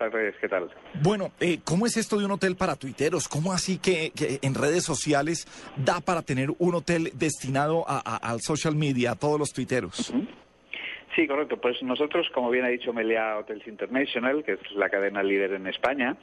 Tardes. ¿Qué tal? Bueno, eh, ¿cómo es esto de un hotel para tuiteros? ¿Cómo así que, que en redes sociales da para tener un hotel destinado a, a, al social media, a todos los tuiteros? Uh -huh. Sí, correcto. Pues nosotros, como bien ha dicho Meliá Hotels International, que es la cadena líder en España,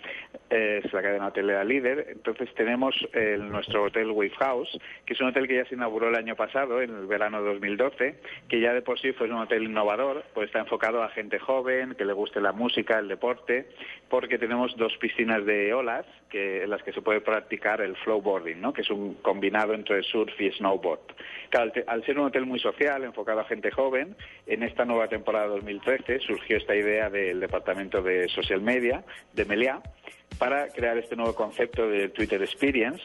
eh, es la cadena hotelera líder, entonces tenemos eh, nuestro hotel Wave House, que es un hotel que ya se inauguró el año pasado, en el verano de 2012, que ya de por sí fue un hotel innovador, pues está enfocado a gente joven, que le guste la música, el deporte, porque tenemos dos piscinas de olas que, en las que se puede practicar el flowboarding, ¿no? que es un combinado entre surf y snowboard. Claro, al, al ser un hotel muy social, enfocado a gente joven, en esta nueva temporada 2013 surgió esta idea del Departamento de Social Media de Meliá para crear este nuevo concepto de Twitter Experience,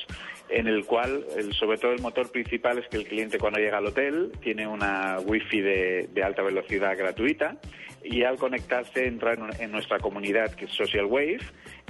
en el cual, el, sobre todo, el motor principal es que el cliente cuando llega al hotel tiene una wifi de, de alta velocidad gratuita y al conectarse entra en, en, nuestra comunidad que es Social Wave,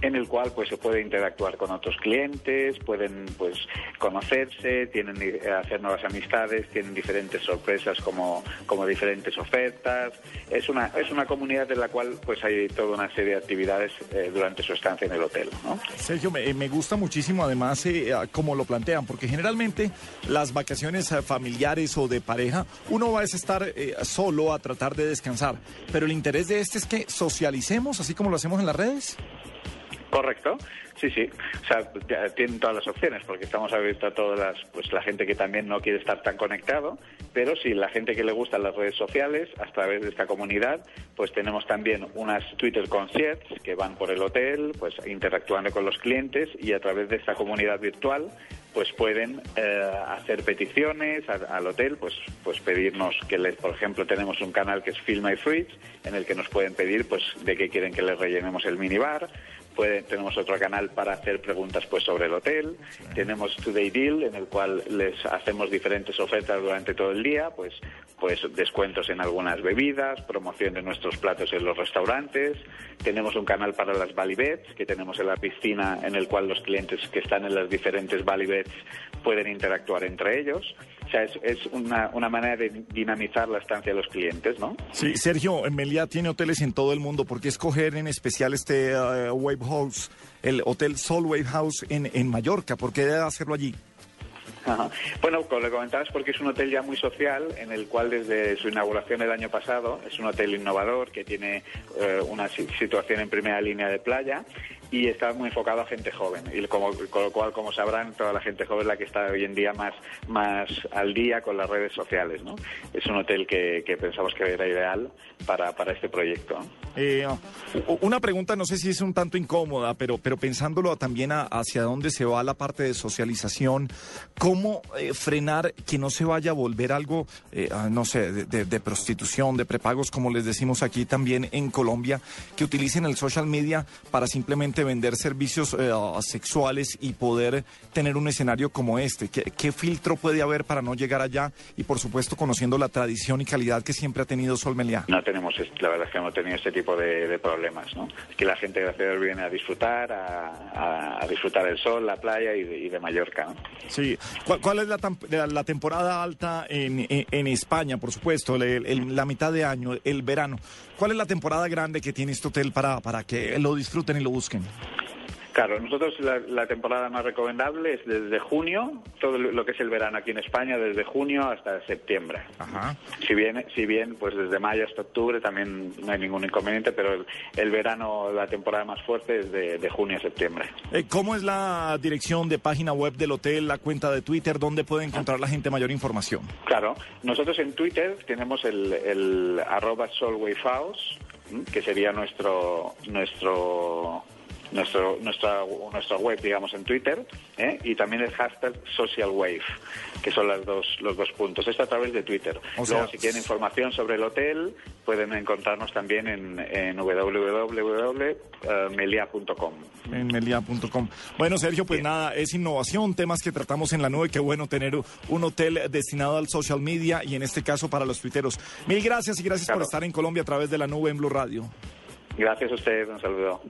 en el cual pues se puede interactuar con otros clientes, pueden pues conocerse, tienen hacer nuevas amistades, tienen diferentes sorpresas como, como diferentes ofertas. Es una es una comunidad en la cual pues hay toda una serie de actividades eh, durante su estancia en el hotel, ¿no? Sergio, me, me gusta muchísimo además eh, lo plantean, porque generalmente las vacaciones eh, familiares o de pareja, uno va a estar eh, solo a tratar de descansar, pero el interés de este es que socialicemos, así como lo hacemos en las redes. Correcto, sí, sí. O sea, tienen todas las opciones porque estamos abiertos a todas las, pues la gente que también no quiere estar tan conectado, pero sí, la gente que le gustan las redes sociales, a través de esta comunidad, pues tenemos también unas Twitter concierts que van por el hotel, pues interactuando con los clientes y a través de esta comunidad virtual pues pueden eh, hacer peticiones al, hotel, pues, pues pedirnos que les, por ejemplo, tenemos un canal que es Film My Fridge, en el que nos pueden pedir pues de qué quieren que les rellenemos el minibar, Pueden, tenemos otro canal para hacer preguntas pues sobre el hotel, tenemos Today Deal en el cual les hacemos diferentes ofertas durante todo el día, pues pues descuentos en algunas bebidas, promoción de nuestros platos en los restaurantes, tenemos un canal para las Bali Beds que tenemos en la piscina en el cual los clientes que están en las diferentes Bali Beds pueden interactuar entre ellos. O sea, es, es una, una, manera de dinamizar la estancia de los clientes, ¿no? Sí, Sergio, Meliá tiene hoteles en todo el mundo. ¿Por qué escoger en especial este uh, Wave House, el Hotel Sol Wave House en, en Mallorca? ¿Por qué hacerlo allí? Ajá. Bueno, como le comentabas, porque es un hotel ya muy social, en el cual desde su inauguración el año pasado es un hotel innovador que tiene eh, una situación en primera línea de playa y está muy enfocado a gente joven. Y como, con lo cual, como sabrán, toda la gente joven es la que está hoy en día más, más al día con las redes sociales. ¿no? Es un hotel que, que pensamos que era ideal para, para este proyecto. Eh, una pregunta, no sé si es un tanto incómoda, pero, pero pensándolo también a, hacia dónde se va la parte de socialización, ¿cómo eh, frenar que no se vaya a volver algo, eh, no sé, de, de, de, prostitución, de prepagos, como les decimos aquí también en Colombia, que utilicen el social media para simplemente vender servicios eh, sexuales y poder tener un escenario como este? ¿Qué, ¿Qué, filtro puede haber para no llegar allá? Y por supuesto conociendo la tradición y calidad que siempre ha tenido Sol Meliá. No tenemos, la verdad es que hemos tenido este tipo de, de problemas, ¿no? Que la gente gracias a Dios viene a disfrutar, a, a, a, disfrutar el sol, la playa y de, y de Mallorca, ¿no? Sí. ¿Cuál, cuál es la, la, temporada alta en, en, en España, por supuesto, el, el, la mitad de año, el verano? ¿Cuál es la temporada grande que tiene este hotel para, para que lo disfruten y lo busquen? Claro, nosotros la, la, temporada más recomendable es desde junio, todo lo que es el verano aquí en España, desde junio hasta septiembre. Ajá. Si bien, si bien, pues desde mayo hasta octubre también no hay ningún inconveniente, pero el, el verano, la temporada más fuerte es de, de junio a septiembre. Eh, ¿Cómo es la dirección de página web del hotel, la cuenta de Twitter, dónde puede encontrar la gente mayor información? Claro, nosotros en Twitter tenemos el, el arroba Solway House, que sería nuestro nuestro nuestro, nuestra, nuestra web, digamos, en Twitter, ¿eh? y también el hashtag Social Wave, que son las dos, los dos puntos. Esto a través de Twitter. O Luego, sea, si quieren información sobre el hotel, pueden encontrarnos también en, en www.melia.com. en melia.com. Bueno, Sergio, pues nada, es innovación, temas que tratamos en la nube. Qué bueno tener un hotel destinado al social media y en este caso para los tuiteros. Mil gracias y gracias por estar en Colombia a través de la nube en Blue Radio. Gracias a usted, un saludo.